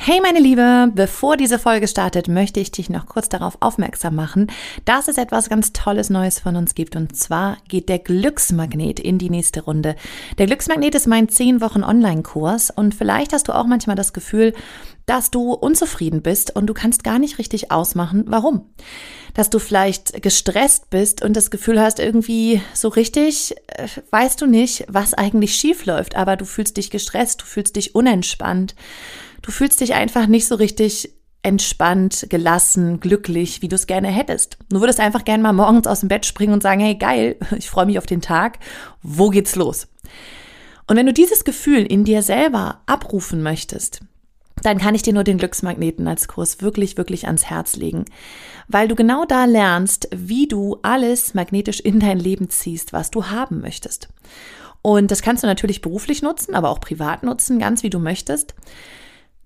Hey meine Liebe, bevor diese Folge startet, möchte ich dich noch kurz darauf aufmerksam machen, dass es etwas ganz Tolles Neues von uns gibt. Und zwar geht der Glücksmagnet in die nächste Runde. Der Glücksmagnet ist mein 10 Wochen Online-Kurs und vielleicht hast du auch manchmal das Gefühl, dass du unzufrieden bist und du kannst gar nicht richtig ausmachen, warum. Dass du vielleicht gestresst bist und das Gefühl hast, irgendwie so richtig äh, weißt du nicht, was eigentlich schief läuft, aber du fühlst dich gestresst, du fühlst dich unentspannt. Du fühlst dich einfach nicht so richtig entspannt, gelassen, glücklich, wie du es gerne hättest. Du würdest einfach gerne mal morgens aus dem Bett springen und sagen, hey geil, ich freue mich auf den Tag, wo geht's los? Und wenn du dieses Gefühl in dir selber abrufen möchtest, dann kann ich dir nur den Glücksmagneten als Kurs wirklich, wirklich ans Herz legen, weil du genau da lernst, wie du alles magnetisch in dein Leben ziehst, was du haben möchtest. Und das kannst du natürlich beruflich nutzen, aber auch privat nutzen, ganz wie du möchtest.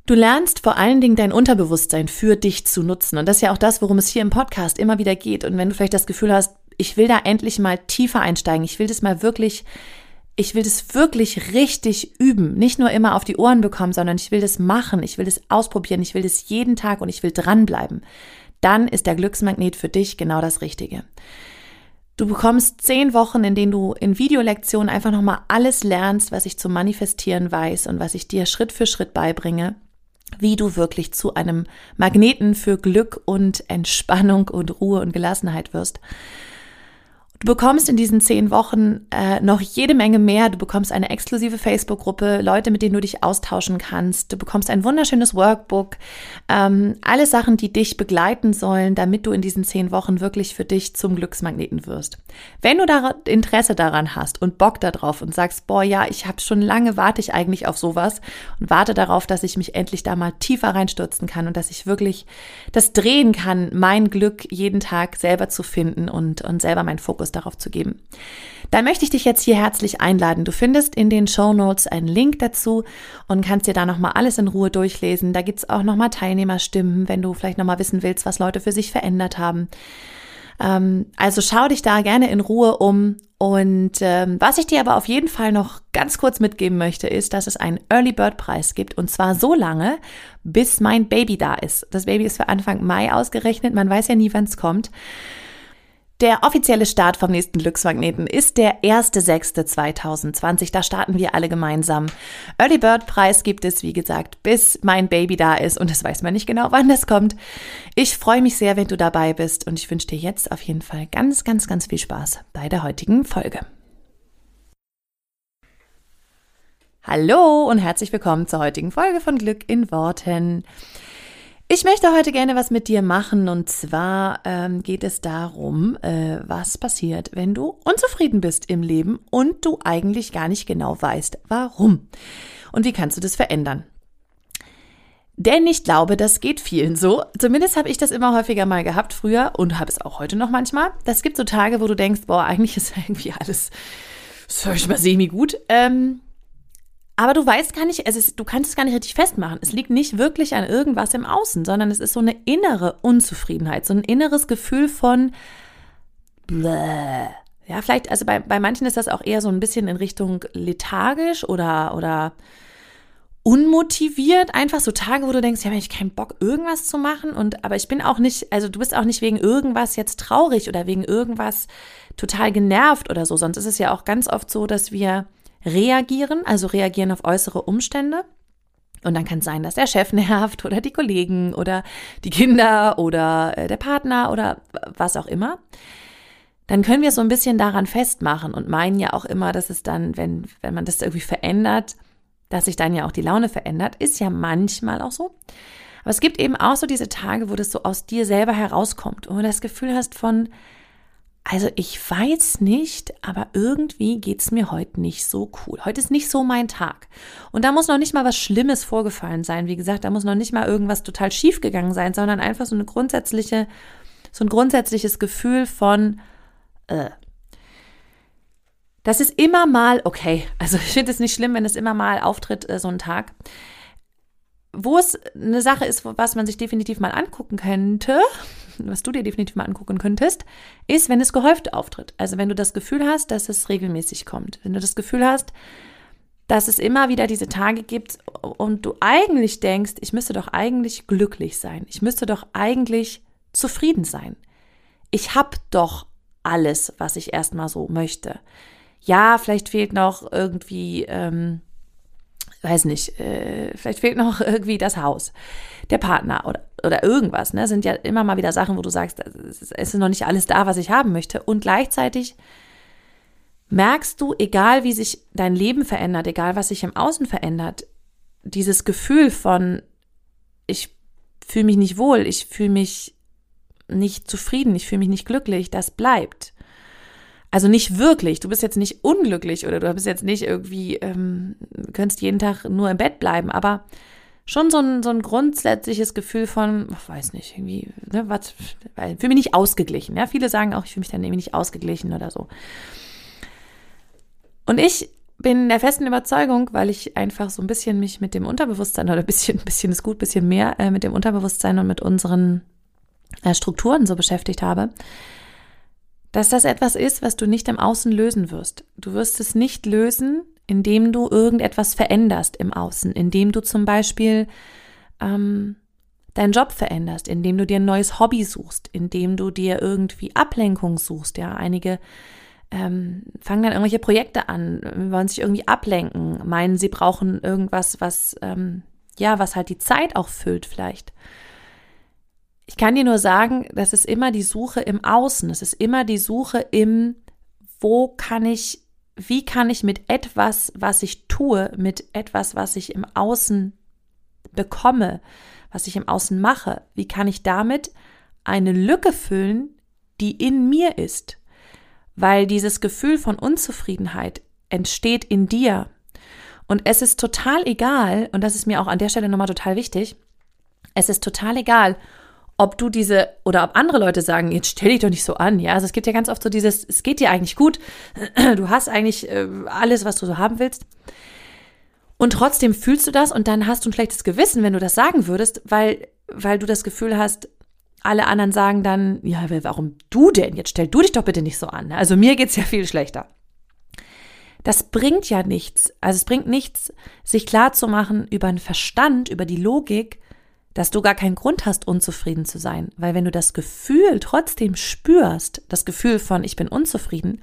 Du lernst vor allen Dingen dein Unterbewusstsein für dich zu nutzen. Und das ist ja auch das, worum es hier im Podcast immer wieder geht. Und wenn du vielleicht das Gefühl hast, ich will da endlich mal tiefer einsteigen, ich will das mal wirklich, ich will das wirklich richtig üben, nicht nur immer auf die Ohren bekommen, sondern ich will das machen, ich will das ausprobieren, ich will das jeden Tag und ich will dranbleiben, dann ist der Glücksmagnet für dich genau das Richtige. Du bekommst zehn Wochen, in denen du in Videolektionen einfach nochmal alles lernst, was ich zu manifestieren weiß und was ich dir Schritt für Schritt beibringe wie du wirklich zu einem Magneten für Glück und Entspannung und Ruhe und Gelassenheit wirst. Du bekommst in diesen zehn Wochen äh, noch jede Menge mehr. Du bekommst eine exklusive Facebook-Gruppe, Leute, mit denen du dich austauschen kannst. Du bekommst ein wunderschönes Workbook. Ähm, alle Sachen, die dich begleiten sollen, damit du in diesen zehn Wochen wirklich für dich zum Glücksmagneten wirst. Wenn du da Interesse daran hast und Bock darauf und sagst, boah, ja, ich habe schon lange, warte ich eigentlich auf sowas und warte darauf, dass ich mich endlich da mal tiefer reinstürzen kann und dass ich wirklich das drehen kann, mein Glück jeden Tag selber zu finden und, und selber meinen Fokus darauf zu geben. Da möchte ich dich jetzt hier herzlich einladen. Du findest in den Show Notes einen Link dazu und kannst dir da nochmal alles in Ruhe durchlesen. Da gibt's auch nochmal Teilnehmerstimmen, wenn du vielleicht nochmal wissen willst, was Leute für sich verändert haben. Ähm, also schau dich da gerne in Ruhe um. Und ähm, was ich dir aber auf jeden Fall noch ganz kurz mitgeben möchte, ist, dass es einen Early Bird Preis gibt. Und zwar so lange, bis mein Baby da ist. Das Baby ist für Anfang Mai ausgerechnet. Man weiß ja nie, wann es kommt. Der offizielle Start vom nächsten Glücksmagneten ist der 1.6.2020. Da starten wir alle gemeinsam. Early Bird Preis gibt es, wie gesagt, bis mein Baby da ist und das weiß man nicht genau, wann das kommt. Ich freue mich sehr, wenn du dabei bist und ich wünsche dir jetzt auf jeden Fall ganz, ganz, ganz viel Spaß bei der heutigen Folge. Hallo und herzlich willkommen zur heutigen Folge von Glück in Worten. Ich möchte heute gerne was mit dir machen und zwar ähm, geht es darum, äh, was passiert, wenn du unzufrieden bist im Leben und du eigentlich gar nicht genau weißt, warum. Und wie kannst du das verändern? Denn ich glaube, das geht vielen so. Zumindest habe ich das immer häufiger mal gehabt früher und habe es auch heute noch manchmal. Das gibt so Tage, wo du denkst, boah, eigentlich ist irgendwie alles, soll ich mal semi gut. Ähm, aber du weißt gar nicht, es ist, du kannst es gar nicht richtig festmachen. Es liegt nicht wirklich an irgendwas im Außen, sondern es ist so eine innere Unzufriedenheit, so ein inneres Gefühl von Bläh. Ja, vielleicht, also bei, bei manchen ist das auch eher so ein bisschen in Richtung lethargisch oder, oder unmotiviert. Einfach so Tage, wo du denkst, ja, habe ich keinen Bock, irgendwas zu machen. Und, aber ich bin auch nicht, also du bist auch nicht wegen irgendwas jetzt traurig oder wegen irgendwas total genervt oder so. Sonst ist es ja auch ganz oft so, dass wir reagieren, also reagieren auf äußere Umstände. Und dann kann es sein, dass der Chef nervt oder die Kollegen oder die Kinder oder äh, der Partner oder was auch immer. Dann können wir so ein bisschen daran festmachen und meinen ja auch immer, dass es dann, wenn, wenn man das irgendwie verändert, dass sich dann ja auch die Laune verändert. Ist ja manchmal auch so. Aber es gibt eben auch so diese Tage, wo das so aus dir selber herauskommt und du das Gefühl hast von, also ich weiß nicht, aber irgendwie geht's mir heute nicht so cool. Heute ist nicht so mein Tag. Und da muss noch nicht mal was Schlimmes vorgefallen sein. Wie gesagt, da muss noch nicht mal irgendwas total schief gegangen sein, sondern einfach so eine grundsätzliche, so ein grundsätzliches Gefühl von, äh, Das ist immer mal, okay, also ich finde es nicht schlimm, wenn es immer mal auftritt, äh, so ein Tag. Wo es eine Sache ist, was man sich definitiv mal angucken könnte, was du dir definitiv mal angucken könntest, ist, wenn es gehäuft auftritt. Also wenn du das Gefühl hast, dass es regelmäßig kommt. Wenn du das Gefühl hast, dass es immer wieder diese Tage gibt und du eigentlich denkst, ich müsste doch eigentlich glücklich sein. Ich müsste doch eigentlich zufrieden sein. Ich habe doch alles, was ich erstmal so möchte. Ja, vielleicht fehlt noch irgendwie, ähm, weiß nicht, äh, vielleicht fehlt noch irgendwie das Haus, der Partner oder, oder irgendwas. Ne? Sind ja immer mal wieder Sachen, wo du sagst, es ist noch nicht alles da, was ich haben möchte. Und gleichzeitig merkst du, egal wie sich dein Leben verändert, egal was sich im Außen verändert, dieses Gefühl von, ich fühle mich nicht wohl, ich fühle mich nicht zufrieden, ich fühle mich nicht glücklich, das bleibt. Also nicht wirklich. Du bist jetzt nicht unglücklich oder du bist jetzt nicht irgendwie, ähm, könntest jeden Tag nur im Bett bleiben, aber schon so ein, so ein grundsätzliches Gefühl von, ich weiß nicht, irgendwie, ne, was, ich fühle mich nicht ausgeglichen. Ja, viele sagen auch, ich fühle mich dann irgendwie nicht ausgeglichen oder so. Und ich bin der festen Überzeugung, weil ich einfach so ein bisschen mich mit dem Unterbewusstsein oder ein bisschen, ein bisschen ist gut, ein bisschen mehr äh, mit dem Unterbewusstsein und mit unseren äh, Strukturen so beschäftigt habe, dass das etwas ist, was du nicht im Außen lösen wirst. Du wirst es nicht lösen, indem du irgendetwas veränderst im Außen, indem du zum Beispiel ähm, deinen Job veränderst, indem du dir ein neues Hobby suchst, indem du dir irgendwie Ablenkung suchst. Ja, einige ähm, fangen dann irgendwelche Projekte an, wollen sich irgendwie ablenken, meinen, sie brauchen irgendwas, was ähm, ja, was halt die Zeit auch füllt vielleicht. Ich kann dir nur sagen, das ist immer die Suche im Außen. Es ist immer die Suche im, wo kann ich, wie kann ich mit etwas, was ich tue, mit etwas, was ich im Außen bekomme, was ich im Außen mache, wie kann ich damit eine Lücke füllen, die in mir ist? Weil dieses Gefühl von Unzufriedenheit entsteht in dir. Und es ist total egal, und das ist mir auch an der Stelle nochmal total wichtig, es ist total egal, ob du diese oder ob andere Leute sagen, jetzt stell dich doch nicht so an. Ja, also es gibt ja ganz oft so dieses, es geht dir eigentlich gut, du hast eigentlich äh, alles, was du so haben willst. Und trotzdem fühlst du das und dann hast du ein schlechtes Gewissen, wenn du das sagen würdest, weil, weil du das Gefühl hast, alle anderen sagen dann, ja, warum du denn? Jetzt stell du dich doch bitte nicht so an. Also mir geht's ja viel schlechter. Das bringt ja nichts. Also es bringt nichts, sich klar zu machen über den Verstand, über die Logik, dass du gar keinen Grund hast, unzufrieden zu sein. Weil wenn du das Gefühl trotzdem spürst, das Gefühl von ich bin unzufrieden,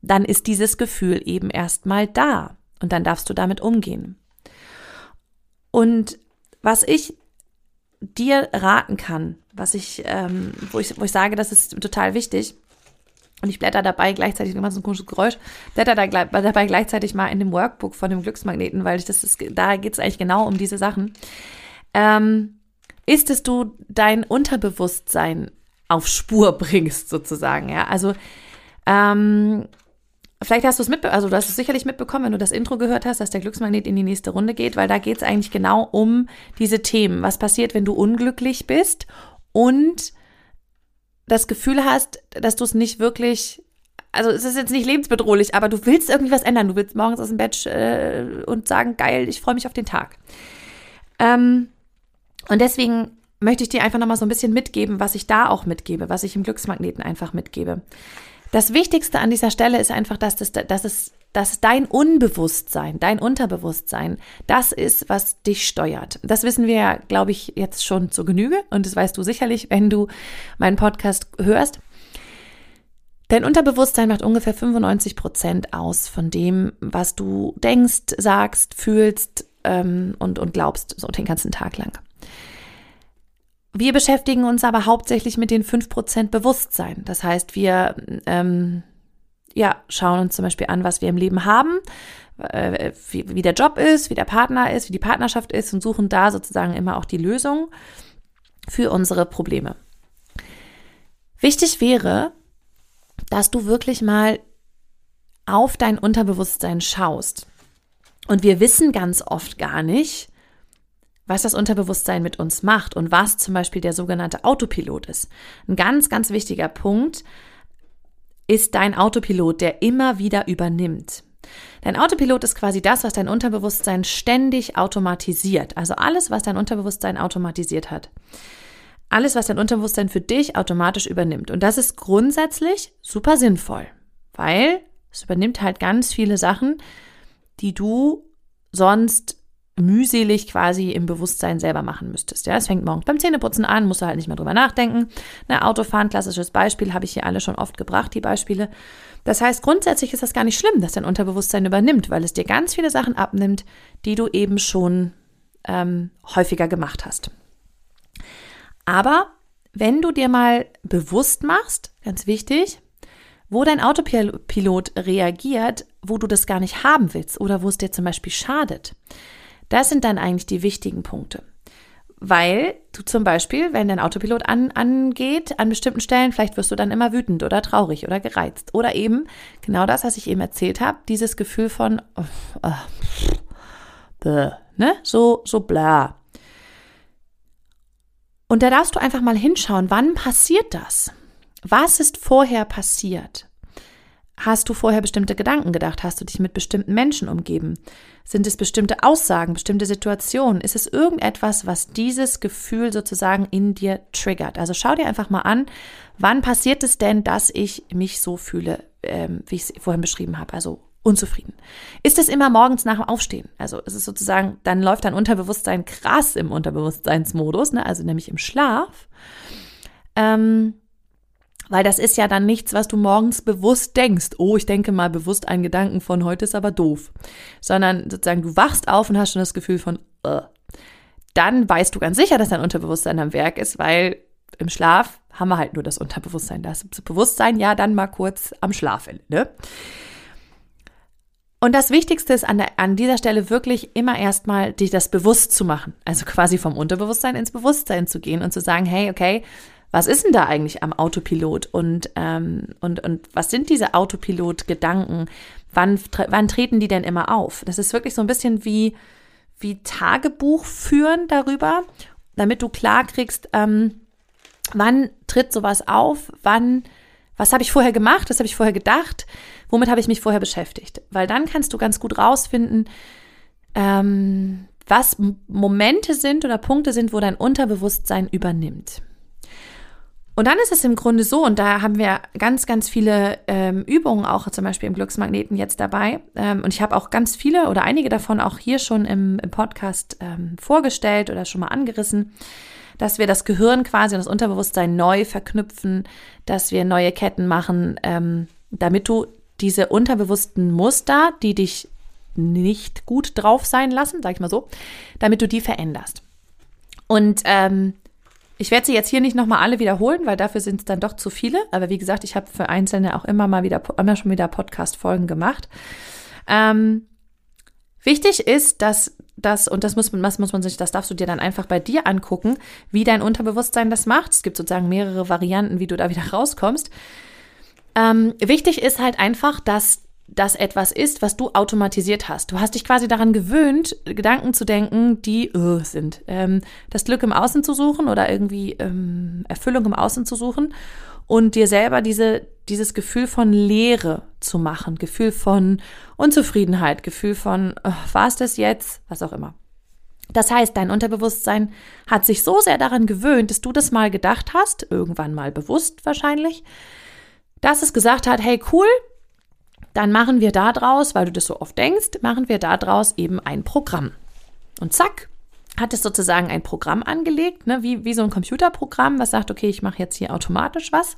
dann ist dieses Gefühl eben erstmal da und dann darfst du damit umgehen. Und was ich dir raten kann, was ich, ähm, wo ich, wo ich sage, das ist total wichtig, und ich blätter dabei gleichzeitig, immer so ein komisches Geräusch, blätter da, dabei gleichzeitig mal in dem Workbook von dem Glücksmagneten, weil ich das ist, da geht es eigentlich genau um diese Sachen ähm, ist, dass du dein Unterbewusstsein auf Spur bringst, sozusagen. Ja, also ähm, Vielleicht hast du es mitbekommen, also du hast es sicherlich mitbekommen, wenn du das Intro gehört hast, dass der Glücksmagnet in die nächste Runde geht, weil da geht es eigentlich genau um diese Themen. Was passiert, wenn du unglücklich bist und das Gefühl hast, dass du es nicht wirklich, also es ist jetzt nicht lebensbedrohlich, aber du willst irgendwie was ändern. Du willst morgens aus dem Bett äh, und sagen, geil, ich freue mich auf den Tag. Ähm, und deswegen möchte ich dir einfach nochmal so ein bisschen mitgeben, was ich da auch mitgebe, was ich im Glücksmagneten einfach mitgebe. Das Wichtigste an dieser Stelle ist einfach, dass, das, dass, es, dass dein Unbewusstsein, dein Unterbewusstsein, das ist, was dich steuert. Das wissen wir ja, glaube ich, jetzt schon zur Genüge und das weißt du sicherlich, wenn du meinen Podcast hörst. Dein Unterbewusstsein macht ungefähr 95 Prozent aus von dem, was du denkst, sagst, fühlst ähm, und, und glaubst, so den ganzen Tag lang. Wir beschäftigen uns aber hauptsächlich mit den 5% Bewusstsein. Das heißt, wir ähm, ja, schauen uns zum Beispiel an, was wir im Leben haben, äh, wie, wie der Job ist, wie der Partner ist, wie die Partnerschaft ist und suchen da sozusagen immer auch die Lösung für unsere Probleme. Wichtig wäre, dass du wirklich mal auf dein Unterbewusstsein schaust. Und wir wissen ganz oft gar nicht, was das Unterbewusstsein mit uns macht und was zum Beispiel der sogenannte Autopilot ist. Ein ganz, ganz wichtiger Punkt. ist dein Autopilot, der immer wieder übernimmt. Dein Autopilot ist quasi das, was dein Unterbewusstsein ständig automatisiert. Also alles, was dein Unterbewusstsein automatisiert hat. Alles, was dein Unterbewusstsein für dich automatisch übernimmt. Und das ist grundsätzlich super sinnvoll, weil es übernimmt halt ganz viele Sachen, die du sonst mühselig quasi im Bewusstsein selber machen müsstest. Ja, es fängt morgens beim Zähneputzen an, musst du halt nicht mehr drüber nachdenken. Ne, Autofahren, klassisches Beispiel, habe ich hier alle schon oft gebracht, die Beispiele. Das heißt, grundsätzlich ist das gar nicht schlimm, dass dein Unterbewusstsein übernimmt, weil es dir ganz viele Sachen abnimmt, die du eben schon ähm, häufiger gemacht hast. Aber wenn du dir mal bewusst machst, ganz wichtig, wo dein Autopilot reagiert, wo du das gar nicht haben willst oder wo es dir zum Beispiel schadet. Das sind dann eigentlich die wichtigen Punkte. Weil du zum Beispiel, wenn dein Autopilot an, angeht, an bestimmten Stellen, vielleicht wirst du dann immer wütend oder traurig oder gereizt. Oder eben genau das, was ich eben erzählt habe, dieses Gefühl von, oh, oh, ne? So, so bla. Und da darfst du einfach mal hinschauen, wann passiert das? Was ist vorher passiert? Hast du vorher bestimmte Gedanken gedacht? Hast du dich mit bestimmten Menschen umgeben? Sind es bestimmte Aussagen, bestimmte Situationen? Ist es irgendetwas, was dieses Gefühl sozusagen in dir triggert? Also schau dir einfach mal an, wann passiert es denn, dass ich mich so fühle, ähm, wie ich es vorhin beschrieben habe, also unzufrieden. Ist es immer morgens nach dem Aufstehen? Also es ist sozusagen, dann läuft dein Unterbewusstsein krass im Unterbewusstseinsmodus, ne? also nämlich im Schlaf. Ähm, weil das ist ja dann nichts, was du morgens bewusst denkst. Oh, ich denke mal bewusst einen Gedanken von heute ist aber doof. Sondern sozusagen du wachst auf und hast schon das Gefühl von, uh. dann weißt du ganz sicher, dass dein Unterbewusstsein am Werk ist, weil im Schlaf haben wir halt nur das Unterbewusstsein. Das Bewusstsein ja dann mal kurz am Schlafen. Ne? Und das Wichtigste ist an, der, an dieser Stelle wirklich immer erstmal dich das bewusst zu machen. Also quasi vom Unterbewusstsein ins Bewusstsein zu gehen und zu sagen, hey, okay, was ist denn da eigentlich am Autopilot und, ähm, und, und was sind diese Autopilot-Gedanken? Wann, wann treten die denn immer auf? Das ist wirklich so ein bisschen wie, wie Tagebuch führen darüber, damit du klar kriegst, ähm, wann tritt sowas auf, wann, was habe ich vorher gemacht, was habe ich vorher gedacht, womit habe ich mich vorher beschäftigt. Weil dann kannst du ganz gut rausfinden, ähm, was Momente sind oder Punkte sind, wo dein Unterbewusstsein übernimmt. Und dann ist es im Grunde so, und da haben wir ganz, ganz viele ähm, Übungen auch zum Beispiel im Glücksmagneten jetzt dabei. Ähm, und ich habe auch ganz viele oder einige davon auch hier schon im, im Podcast ähm, vorgestellt oder schon mal angerissen, dass wir das Gehirn quasi und das Unterbewusstsein neu verknüpfen, dass wir neue Ketten machen, ähm, damit du diese unterbewussten Muster, die dich nicht gut drauf sein lassen, sag ich mal so, damit du die veränderst. Und ähm, ich werde sie jetzt hier nicht nochmal alle wiederholen, weil dafür sind es dann doch zu viele. Aber wie gesagt, ich habe für Einzelne auch immer mal wieder, immer schon wieder Podcast-Folgen gemacht. Ähm, wichtig ist, dass das, und das muss, das muss man sich, das darfst du dir dann einfach bei dir angucken, wie dein Unterbewusstsein das macht. Es gibt sozusagen mehrere Varianten, wie du da wieder rauskommst. Ähm, wichtig ist halt einfach, dass das etwas ist, was du automatisiert hast. Du hast dich quasi daran gewöhnt, Gedanken zu denken, die uh, sind. Ähm, das Glück im Außen zu suchen oder irgendwie ähm, Erfüllung im Außen zu suchen und dir selber diese, dieses Gefühl von Leere zu machen, Gefühl von Unzufriedenheit, Gefühl von, oh, war es das jetzt, was auch immer. Das heißt, dein Unterbewusstsein hat sich so sehr daran gewöhnt, dass du das mal gedacht hast, irgendwann mal bewusst wahrscheinlich, dass es gesagt hat, hey cool, dann machen wir daraus, weil du das so oft denkst, machen wir daraus eben ein Programm. Und zack, hat es sozusagen ein Programm angelegt, ne, wie, wie so ein Computerprogramm, was sagt, okay, ich mache jetzt hier automatisch was.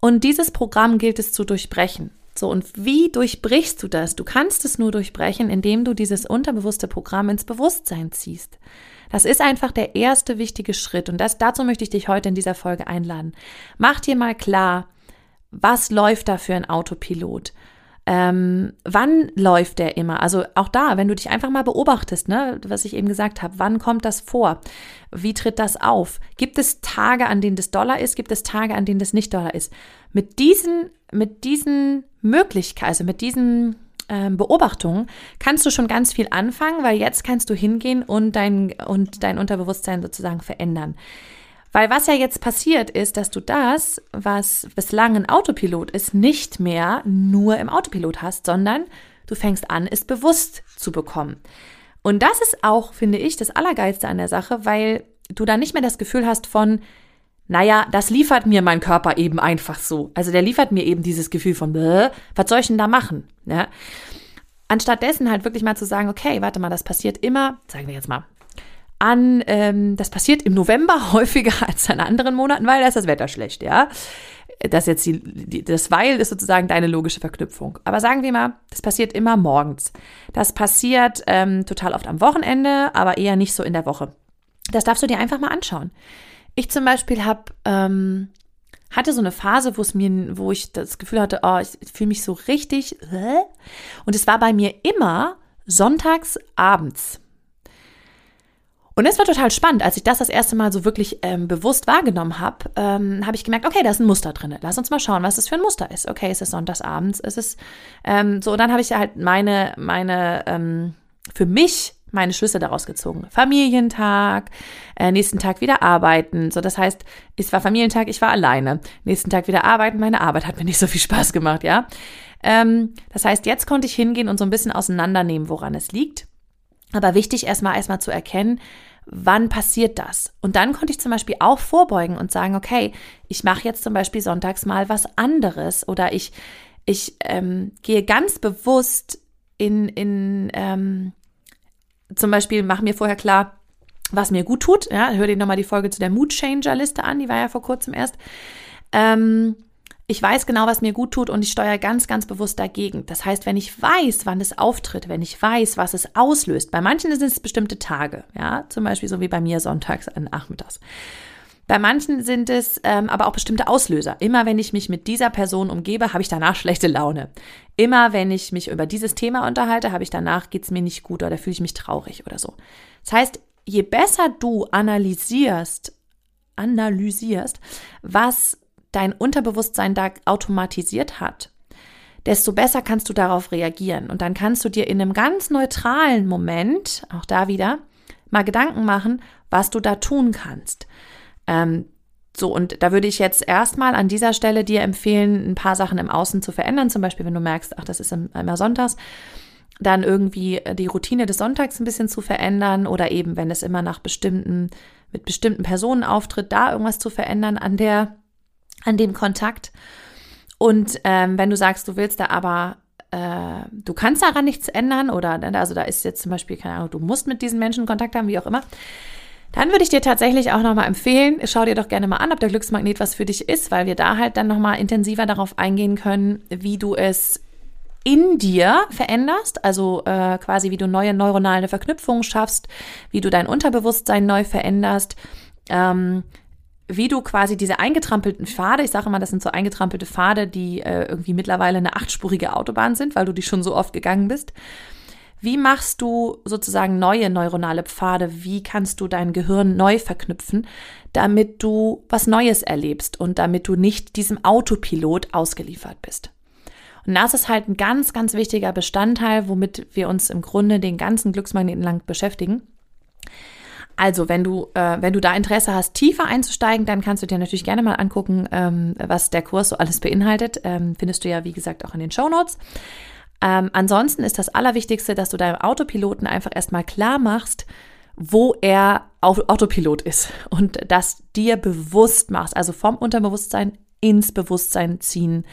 Und dieses Programm gilt es zu durchbrechen. So, und wie durchbrichst du das? Du kannst es nur durchbrechen, indem du dieses unterbewusste Programm ins Bewusstsein ziehst. Das ist einfach der erste wichtige Schritt und das, dazu möchte ich dich heute in dieser Folge einladen. Mach dir mal klar, was läuft da für ein Autopilot? Ähm, wann läuft der immer? Also auch da, wenn du dich einfach mal beobachtest, ne, was ich eben gesagt habe, wann kommt das vor? Wie tritt das auf? Gibt es Tage, an denen das Dollar ist? Gibt es Tage, an denen das nicht Dollar ist? Mit diesen, mit diesen Möglichkeiten, also mit diesen ähm, Beobachtungen kannst du schon ganz viel anfangen, weil jetzt kannst du hingehen und dein, und dein Unterbewusstsein sozusagen verändern. Weil was ja jetzt passiert ist, dass du das, was bislang ein Autopilot ist, nicht mehr nur im Autopilot hast, sondern du fängst an, es bewusst zu bekommen. Und das ist auch, finde ich, das Allergeilste an der Sache, weil du dann nicht mehr das Gefühl hast von, naja, das liefert mir mein Körper eben einfach so. Also der liefert mir eben dieses Gefühl von, was soll ich denn da machen? Ja? Anstattdessen halt wirklich mal zu sagen, okay, warte mal, das passiert immer, sagen wir jetzt mal, an, ähm, das passiert im November häufiger als in anderen Monaten, weil da ist das Wetter schlecht, ja. Das jetzt die, die, das Weil ist sozusagen deine logische Verknüpfung. Aber sagen wir mal, das passiert immer morgens. Das passiert ähm, total oft am Wochenende, aber eher nicht so in der Woche. Das darfst du dir einfach mal anschauen. Ich zum Beispiel habe ähm, hatte so eine Phase, wo es mir, wo ich das Gefühl hatte, oh, ich fühle mich so richtig. Und es war bei mir immer sonntags abends. Und es war total spannend, als ich das das erste Mal so wirklich ähm, bewusst wahrgenommen habe, ähm, habe ich gemerkt, okay, da ist ein Muster drin. Lass uns mal schauen, was das für ein Muster ist. Okay, es ist es ist ähm, so. Und dann habe ich halt meine, meine ähm, für mich meine Schlüsse daraus gezogen. Familientag, äh, nächsten Tag wieder arbeiten. So, das heißt, es war Familientag, ich war alleine. Nächsten Tag wieder arbeiten, meine Arbeit hat mir nicht so viel Spaß gemacht, ja. Ähm, das heißt, jetzt konnte ich hingehen und so ein bisschen auseinandernehmen, woran es liegt. Aber wichtig erstmal erstmal zu erkennen, wann passiert das? Und dann konnte ich zum Beispiel auch vorbeugen und sagen, okay, ich mache jetzt zum Beispiel sonntags mal was anderes oder ich, ich ähm, gehe ganz bewusst in, in ähm, zum Beispiel mache mir vorher klar, was mir gut tut. Ja, hör dir nochmal die Folge zu der Mood Changer Liste an, die war ja vor kurzem erst. Ähm, ich weiß genau, was mir gut tut und ich steuere ganz, ganz bewusst dagegen. Das heißt, wenn ich weiß, wann es auftritt, wenn ich weiß, was es auslöst, bei manchen sind es bestimmte Tage, ja, zum Beispiel so wie bei mir sonntags nachmittags. Bei manchen sind es ähm, aber auch bestimmte Auslöser. Immer wenn ich mich mit dieser Person umgebe, habe ich danach schlechte Laune. Immer wenn ich mich über dieses Thema unterhalte, habe ich danach, geht's mir nicht gut oder fühle ich mich traurig oder so. Das heißt, je besser du analysierst, analysierst, was dein Unterbewusstsein da automatisiert hat, desto besser kannst du darauf reagieren. Und dann kannst du dir in einem ganz neutralen Moment, auch da wieder, mal Gedanken machen, was du da tun kannst. Ähm, so, und da würde ich jetzt erstmal an dieser Stelle dir empfehlen, ein paar Sachen im Außen zu verändern. Zum Beispiel, wenn du merkst, ach, das ist immer sonntags, dann irgendwie die Routine des Sonntags ein bisschen zu verändern oder eben, wenn es immer nach bestimmten, mit bestimmten Personen auftritt, da irgendwas zu verändern an der an dem Kontakt. Und ähm, wenn du sagst, du willst da aber, äh, du kannst daran nichts ändern oder, ne, also da ist jetzt zum Beispiel, keine Ahnung, du musst mit diesen Menschen Kontakt haben, wie auch immer, dann würde ich dir tatsächlich auch nochmal empfehlen, schau dir doch gerne mal an, ob der Glücksmagnet was für dich ist, weil wir da halt dann nochmal intensiver darauf eingehen können, wie du es in dir veränderst, also äh, quasi wie du neue neuronale Verknüpfungen schaffst, wie du dein Unterbewusstsein neu veränderst, ähm, wie du quasi diese eingetrampelten Pfade, ich sage mal, das sind so eingetrampelte Pfade, die äh, irgendwie mittlerweile eine achtspurige Autobahn sind, weil du die schon so oft gegangen bist. Wie machst du sozusagen neue neuronale Pfade? Wie kannst du dein Gehirn neu verknüpfen, damit du was Neues erlebst und damit du nicht diesem Autopilot ausgeliefert bist? Und das ist halt ein ganz, ganz wichtiger Bestandteil, womit wir uns im Grunde den ganzen Glücksmagneten lang beschäftigen. Also, wenn du, äh, wenn du da Interesse hast, tiefer einzusteigen, dann kannst du dir natürlich gerne mal angucken, ähm, was der Kurs so alles beinhaltet. Ähm, findest du ja, wie gesagt, auch in den Show Notes. Ähm, ansonsten ist das Allerwichtigste, dass du deinem Autopiloten einfach erstmal klar machst, wo er Autopilot ist und das dir bewusst machst, also vom Unterbewusstsein ins Bewusstsein ziehen.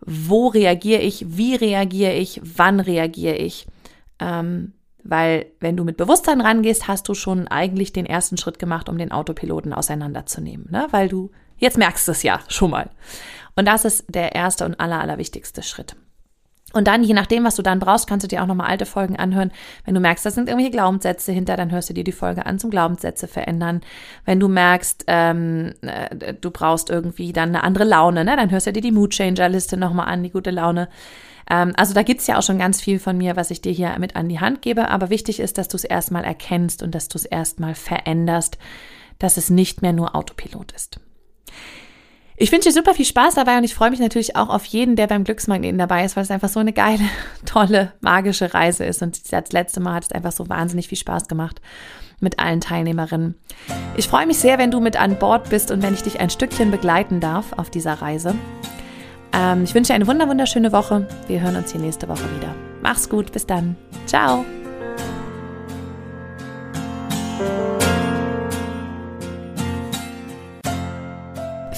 Wo reagiere ich? Wie reagiere ich? Wann reagiere ich? Ähm, weil wenn du mit Bewusstsein rangehst, hast du schon eigentlich den ersten Schritt gemacht, um den Autopiloten auseinanderzunehmen, ne? weil du jetzt merkst es ja schon mal. Und das ist der erste und aller, allerwichtigste Schritt. Und dann, je nachdem, was du dann brauchst, kannst du dir auch nochmal alte Folgen anhören. Wenn du merkst, da sind irgendwelche Glaubenssätze hinter, dann hörst du dir die Folge an zum Glaubenssätze verändern. Wenn du merkst, ähm, äh, du brauchst irgendwie dann eine andere Laune, ne? dann hörst du dir die Mood Changer Liste nochmal an, die gute Laune. Ähm, also da gibt's ja auch schon ganz viel von mir, was ich dir hier mit an die Hand gebe. Aber wichtig ist, dass du es erstmal erkennst und dass du es erstmal veränderst, dass es nicht mehr nur Autopilot ist. Ich wünsche dir super viel Spaß dabei und ich freue mich natürlich auch auf jeden, der beim Glücksmagneten dabei ist, weil es einfach so eine geile, tolle, magische Reise ist. Und das letzte Mal hat es einfach so wahnsinnig viel Spaß gemacht mit allen Teilnehmerinnen. Ich freue mich sehr, wenn du mit an Bord bist und wenn ich dich ein Stückchen begleiten darf auf dieser Reise. Ähm, ich wünsche dir eine wunderschöne Woche. Wir hören uns hier nächste Woche wieder. Mach's gut, bis dann. Ciao.